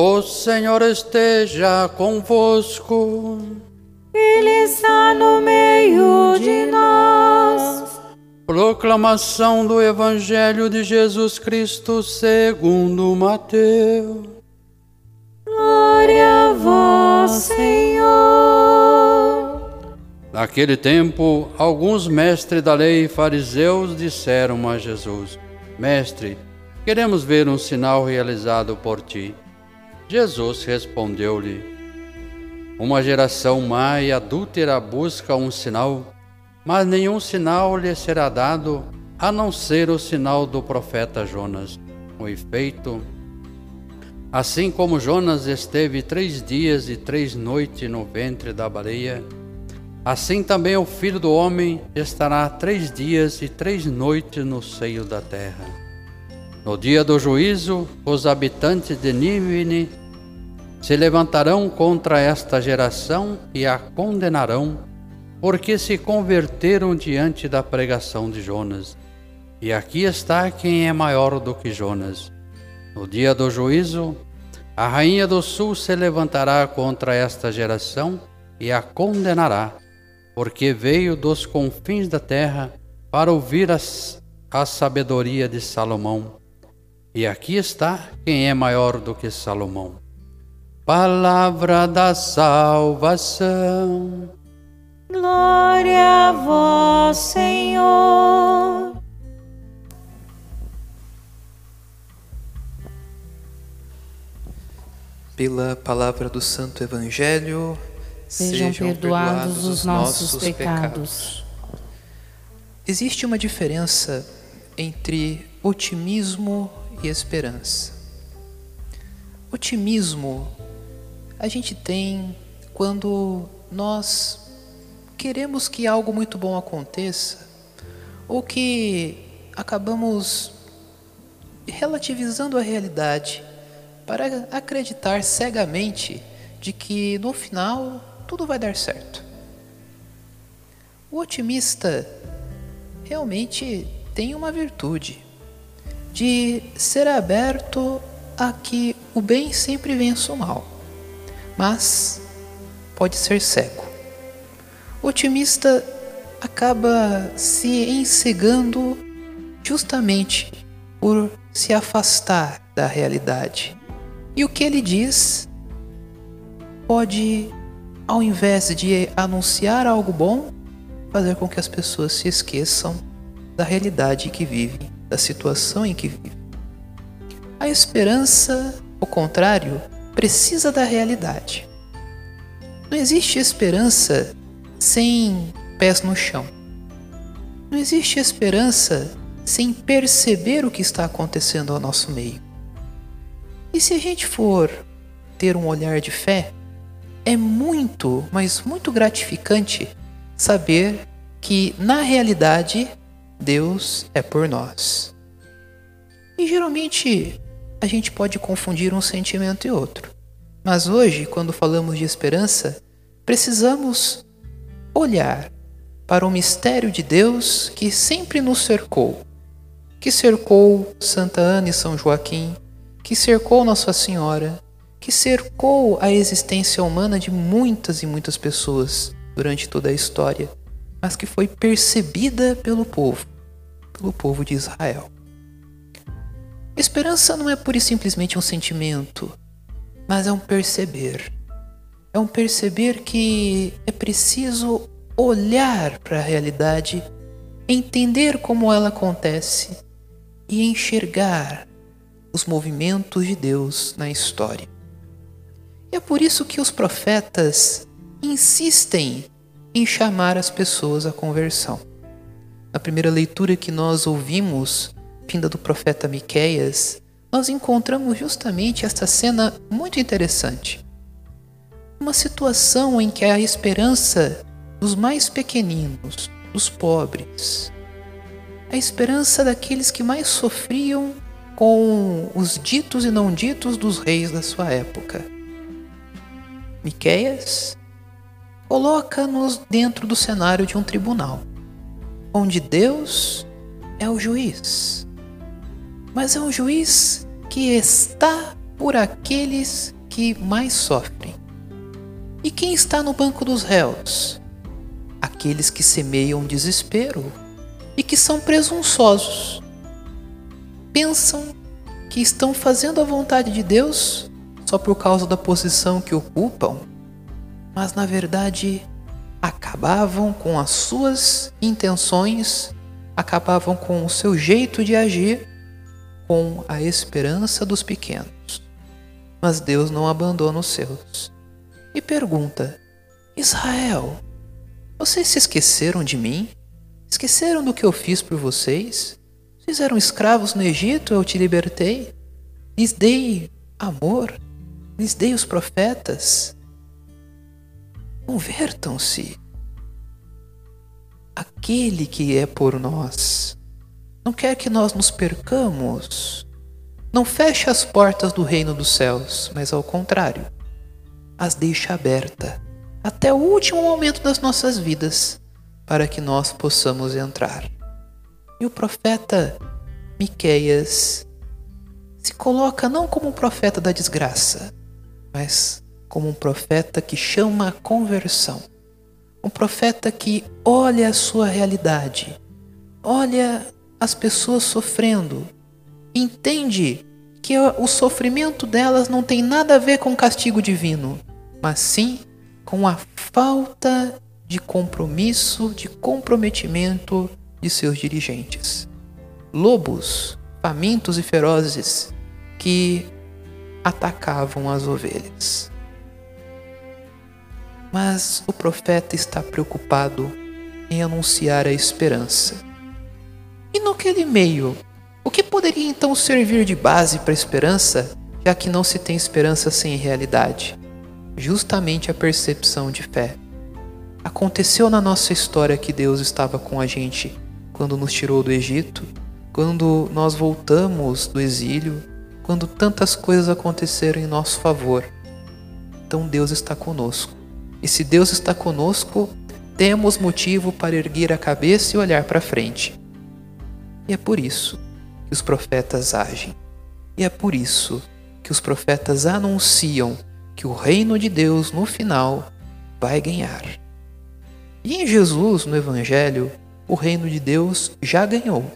O Senhor esteja convosco. Ele está no meio de nós. Proclamação do Evangelho de Jesus Cristo segundo Mateus. Glória a vós, Senhor. Naquele tempo, alguns mestres da lei e fariseus disseram a Jesus: Mestre, queremos ver um sinal realizado por ti. Jesus respondeu-lhe: Uma geração má e adúltera busca um sinal, mas nenhum sinal lhe será dado a não ser o sinal do profeta Jonas. Com efeito, assim como Jonas esteve três dias e três noites no ventre da baleia, assim também o filho do homem estará três dias e três noites no seio da terra. No dia do juízo, os habitantes de Nínive se levantarão contra esta geração e a condenarão, porque se converteram diante da pregação de Jonas. E aqui está quem é maior do que Jonas. No dia do juízo, a rainha do sul se levantará contra esta geração e a condenará, porque veio dos confins da terra para ouvir as, a sabedoria de Salomão. E aqui está quem é maior do que Salomão. Palavra da salvação. Glória a vós, Senhor. Pela palavra do Santo Evangelho, sejam, sejam perdoados, perdoados os nossos, nossos pecados. pecados. Existe uma diferença entre otimismo e esperança. Otimismo a gente tem quando nós queremos que algo muito bom aconteça ou que acabamos relativizando a realidade para acreditar cegamente de que no final tudo vai dar certo. O otimista realmente tem uma virtude de ser aberto a que o bem sempre vença o mal, mas pode ser cego. O otimista acaba se ensegando justamente por se afastar da realidade. E o que ele diz pode, ao invés de anunciar algo bom, fazer com que as pessoas se esqueçam da realidade que vivem da situação em que vive. A esperança, ao contrário, precisa da realidade. Não existe esperança sem pés no chão. Não existe esperança sem perceber o que está acontecendo ao nosso meio. E se a gente for ter um olhar de fé, é muito, mas muito gratificante saber que na realidade Deus é por nós. E geralmente a gente pode confundir um sentimento e outro. Mas hoje, quando falamos de esperança, precisamos olhar para o mistério de Deus que sempre nos cercou, que cercou Santa Ana e São Joaquim, que cercou Nossa Senhora, que cercou a existência humana de muitas e muitas pessoas durante toda a história mas que foi percebida pelo povo, pelo povo de Israel. Esperança não é pura e simplesmente um sentimento, mas é um perceber. É um perceber que é preciso olhar para a realidade, entender como ela acontece e enxergar os movimentos de Deus na história. E é por isso que os profetas insistem em chamar as pessoas à conversão. Na primeira leitura que nós ouvimos, vinda do profeta Miqueias, nós encontramos justamente esta cena muito interessante. Uma situação em que a esperança dos mais pequeninos, dos pobres, a esperança daqueles que mais sofriam com os ditos e não ditos dos reis da sua época. Miqueias coloca-nos dentro do cenário de um tribunal, onde Deus é o juiz. Mas é um juiz que está por aqueles que mais sofrem. E quem está no banco dos réus? Aqueles que semeiam desespero e que são presunçosos. Pensam que estão fazendo a vontade de Deus só por causa da posição que ocupam, mas na verdade acabavam com as suas intenções, acabavam com o seu jeito de agir, com a esperança dos pequenos. Mas Deus não abandona os seus. E pergunta: Israel, vocês se esqueceram de mim? Esqueceram do que eu fiz por vocês? Vocês eram escravos no Egito, eu te libertei. Lhes dei amor, lhes dei os profetas, Convertam-se. Aquele que é por nós não quer que nós nos percamos. Não fecha as portas do reino dos céus, mas ao contrário, as deixa aberta até o último momento das nossas vidas para que nós possamos entrar. E o profeta Miqueias se coloca não como um profeta da desgraça, mas como um profeta que chama a conversão. Um profeta que olha a sua realidade, olha as pessoas sofrendo, entende que o sofrimento delas não tem nada a ver com castigo divino, mas sim com a falta de compromisso, de comprometimento de seus dirigentes. Lobos, famintos e ferozes que atacavam as ovelhas. Mas o profeta está preocupado em anunciar a esperança. E naquele meio, o que poderia então servir de base para a esperança, já que não se tem esperança sem realidade? Justamente a percepção de fé. Aconteceu na nossa história que Deus estava com a gente quando nos tirou do Egito, quando nós voltamos do exílio, quando tantas coisas aconteceram em nosso favor. Então Deus está conosco. E se Deus está conosco, temos motivo para erguer a cabeça e olhar para frente. E é por isso que os profetas agem. E é por isso que os profetas anunciam que o reino de Deus no final vai ganhar. E em Jesus, no Evangelho, o reino de Deus já ganhou.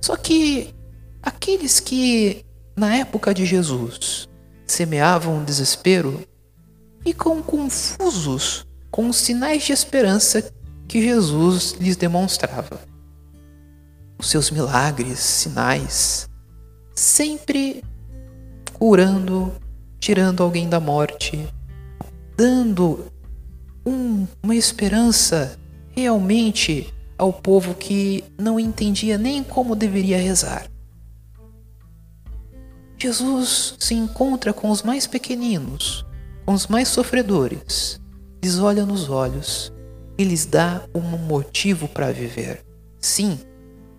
Só que aqueles que, na época de Jesus, semeavam desespero ficam confusos com os sinais de esperança que Jesus lhes demonstrava. Os seus milagres, sinais, sempre curando, tirando alguém da morte, dando um, uma esperança realmente ao povo que não entendia nem como deveria rezar. Jesus se encontra com os mais pequeninos, com os mais sofredores, lhes olha nos olhos e lhes dá um motivo para viver. Sim,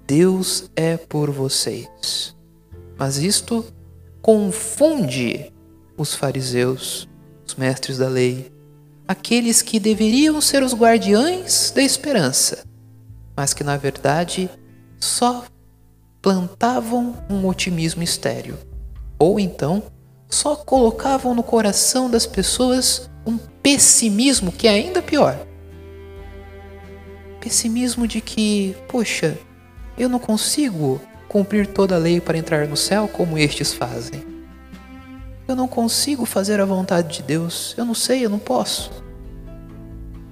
Deus é por vocês. Mas isto confunde os fariseus, os mestres da lei, aqueles que deveriam ser os guardiães da esperança, mas que na verdade só plantavam um otimismo estéril, ou então só colocavam no coração das pessoas um pessimismo que é ainda pior. Pessimismo de que, poxa, eu não consigo cumprir toda a lei para entrar no céu como estes fazem. Eu não consigo fazer a vontade de Deus, eu não sei, eu não posso.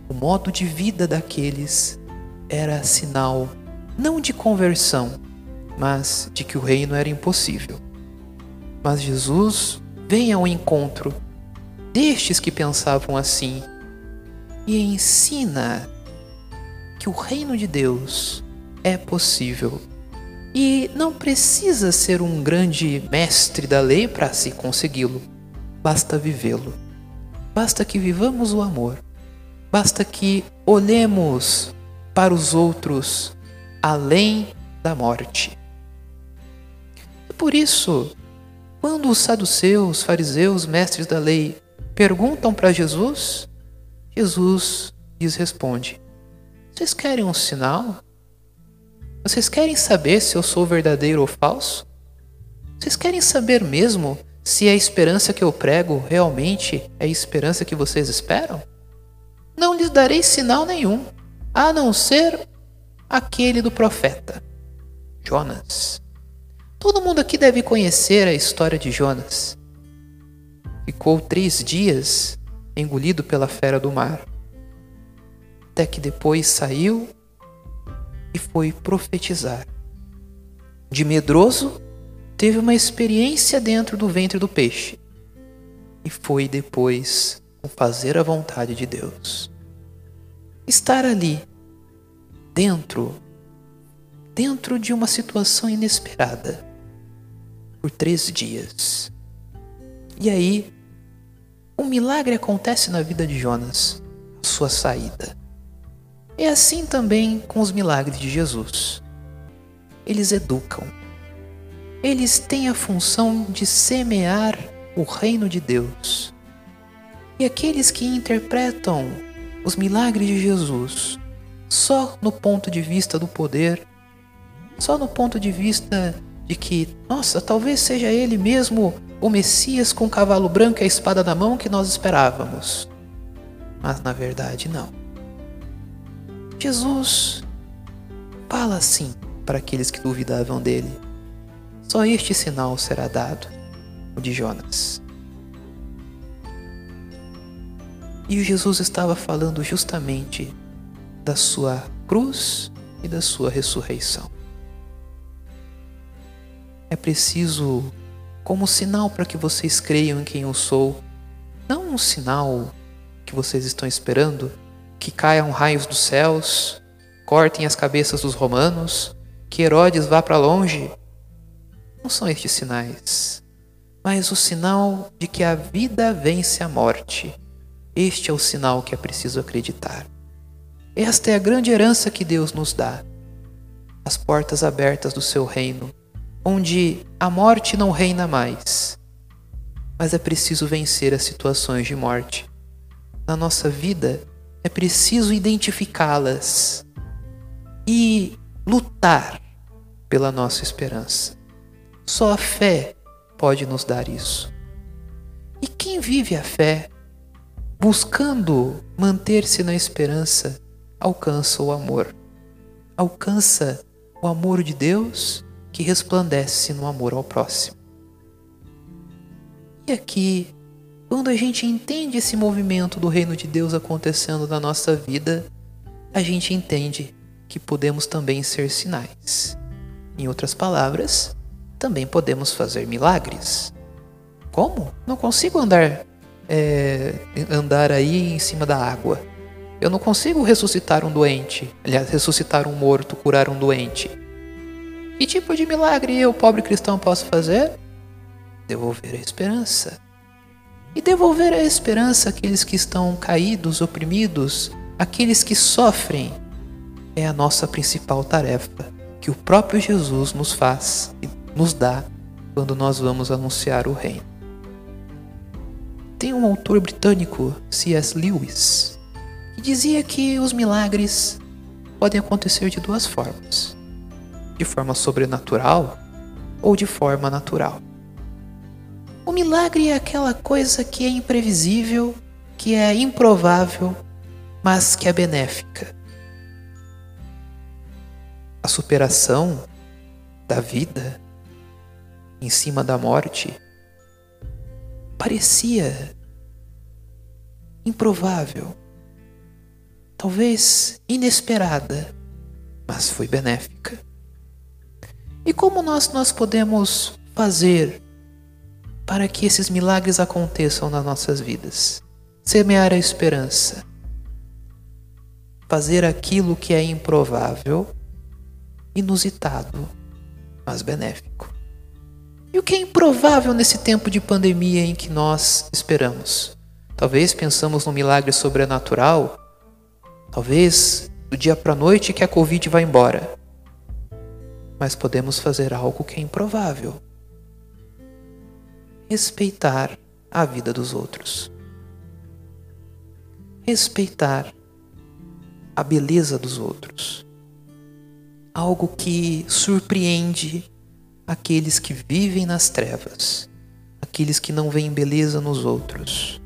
O modo de vida daqueles era sinal não de conversão, mas de que o reino era impossível. Mas Jesus vem ao encontro destes que pensavam assim e ensina que o reino de Deus é possível e não precisa ser um grande mestre da lei para se consegui-lo, basta vivê-lo. Basta que vivamos o amor, basta que olhemos para os outros além da morte. E por isso, quando os saduceus, fariseus, mestres da lei perguntam para Jesus, Jesus lhes responde: Vocês querem um sinal? Vocês querem saber se eu sou verdadeiro ou falso? Vocês querem saber mesmo se a esperança que eu prego realmente é a esperança que vocês esperam? Não lhes darei sinal nenhum, a não ser aquele do profeta, Jonas. Todo mundo aqui deve conhecer a história de Jonas. Ficou três dias engolido pela fera do mar, até que depois saiu e foi profetizar. De medroso, teve uma experiência dentro do ventre do peixe e foi depois o fazer a vontade de Deus. Estar ali, dentro, dentro de uma situação inesperada, por três dias. E aí, um milagre acontece na vida de Jonas, sua saída. É assim também com os milagres de Jesus. Eles educam eles têm a função de semear o reino de Deus. E aqueles que interpretam os milagres de Jesus só no ponto de vista do poder, só no ponto de vista de que, nossa, talvez seja ele mesmo o Messias com o cavalo branco e a espada na mão que nós esperávamos. Mas na verdade, não. Jesus fala assim para aqueles que duvidavam dele. Só este sinal será dado, o de Jonas. E Jesus estava falando justamente da sua cruz e da sua ressurreição. É preciso, como sinal para que vocês creiam em quem eu sou, não um sinal que vocês estão esperando, que caiam raios dos céus, cortem as cabeças dos romanos, que Herodes vá para longe não são estes sinais, mas o sinal de que a vida vence a morte. Este é o sinal que é preciso acreditar. Esta é a grande herança que Deus nos dá. As portas abertas do seu reino, onde a morte não reina mais. Mas é preciso vencer as situações de morte. Na nossa vida, é preciso identificá-las e lutar pela nossa esperança. Só a fé pode nos dar isso. E quem vive a fé, buscando manter-se na esperança, alcança o amor. Alcança o amor de Deus que resplandece no amor ao próximo. E aqui, quando a gente entende esse movimento do reino de Deus acontecendo na nossa vida, a gente entende que podemos também ser sinais. Em outras palavras, também podemos fazer milagres. Como? Não consigo andar é, andar aí em cima da água. Eu não consigo ressuscitar um doente, aliás, ressuscitar um morto, curar um doente. Que tipo de milagre eu, pobre cristão, posso fazer? Devolver a esperança. E devolver a esperança àqueles que estão caídos, oprimidos, aqueles que sofrem, é a nossa principal tarefa que o próprio Jesus nos faz e nos dá quando nós vamos anunciar o reino. Tem um autor britânico, C.S. Lewis, que dizia que os milagres podem acontecer de duas formas: de forma sobrenatural ou de forma natural. O milagre é aquela coisa que é imprevisível, que é improvável, mas que é benéfica. A superação da vida em cima da morte parecia improvável, talvez inesperada, mas foi benéfica. E como nós nós podemos fazer para que esses milagres aconteçam nas nossas vidas? Semear a esperança. Fazer aquilo que é improvável, inusitado, mas benéfico. E o que é improvável nesse tempo de pandemia em que nós esperamos? Talvez pensamos num milagre sobrenatural, talvez do dia para a noite que a Covid vai embora. Mas podemos fazer algo que é improvável: respeitar a vida dos outros, respeitar a beleza dos outros, algo que surpreende aqueles que vivem nas trevas, aqueles que não veem beleza nos outros,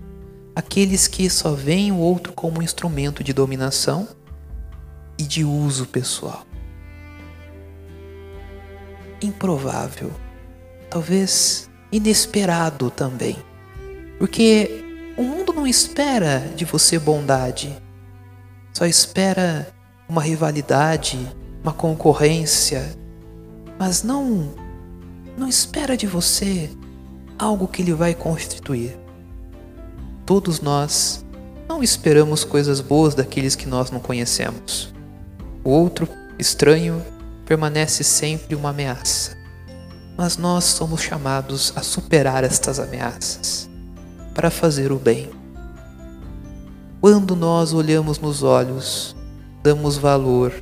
aqueles que só veem o outro como um instrumento de dominação e de uso pessoal. Improvável, talvez inesperado também, porque o mundo não espera de você bondade, só espera uma rivalidade, uma concorrência, mas não não espera de você algo que ele vai constituir. Todos nós não esperamos coisas boas daqueles que nós não conhecemos. O outro, estranho, permanece sempre uma ameaça. Mas nós somos chamados a superar estas ameaças para fazer o bem. Quando nós olhamos nos olhos, damos valor,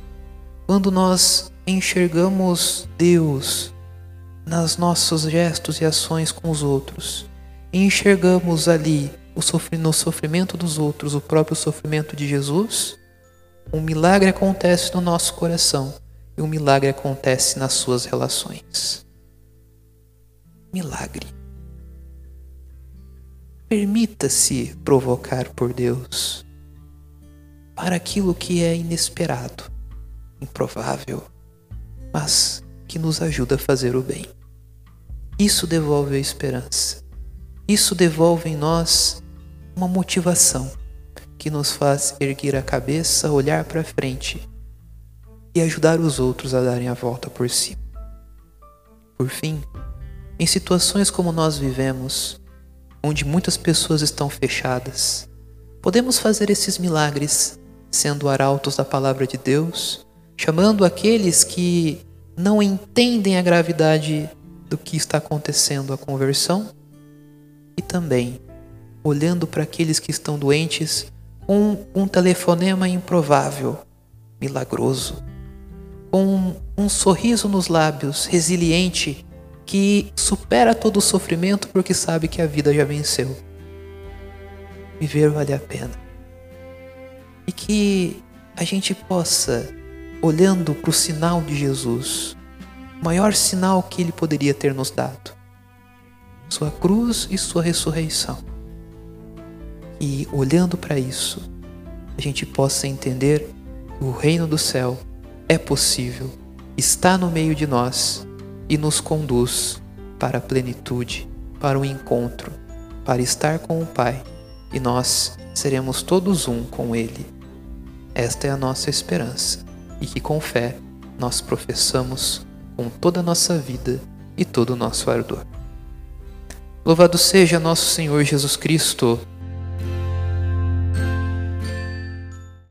quando nós enxergamos Deus nos nossos gestos e ações com os outros enxergamos ali no sofrimento dos outros o próprio sofrimento de Jesus, um milagre acontece no nosso coração e um milagre acontece nas suas relações. Milagre. Permita-se provocar por Deus para aquilo que é inesperado, improvável, mas que nos ajuda a fazer o bem. Isso devolve a esperança. Isso devolve em nós uma motivação que nos faz erguer a cabeça, olhar para frente e ajudar os outros a darem a volta por cima. Por fim, em situações como nós vivemos, onde muitas pessoas estão fechadas, podemos fazer esses milagres sendo arautos da palavra de Deus, chamando aqueles que não entendem a gravidade do que está acontecendo a conversão e também olhando para aqueles que estão doentes com um telefonema improvável, milagroso, com um sorriso nos lábios, resiliente, que supera todo o sofrimento porque sabe que a vida já venceu. Viver vale a pena. E que a gente possa, olhando para o sinal de Jesus, o maior sinal que ele poderia ter nos dado, sua cruz e sua ressurreição e olhando para isso, a gente possa entender que o reino do céu é possível, está no meio de nós e nos conduz para a plenitude, para o encontro, para estar com o Pai e nós seremos todos um com Ele. Esta é a nossa esperança e que com fé nós professamos com toda a nossa vida e todo o nosso ardor. Louvado seja nosso Senhor Jesus Cristo